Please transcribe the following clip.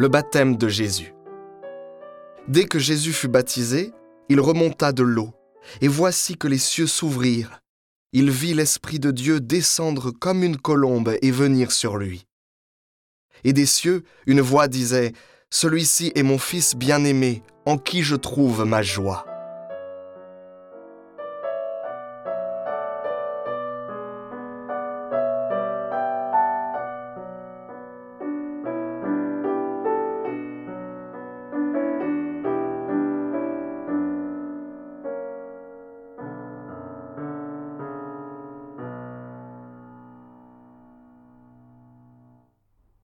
Le baptême de Jésus. Dès que Jésus fut baptisé, il remonta de l'eau, et voici que les cieux s'ouvrirent. Il vit l'Esprit de Dieu descendre comme une colombe et venir sur lui. Et des cieux, une voix disait, Celui-ci est mon Fils bien-aimé, en qui je trouve ma joie.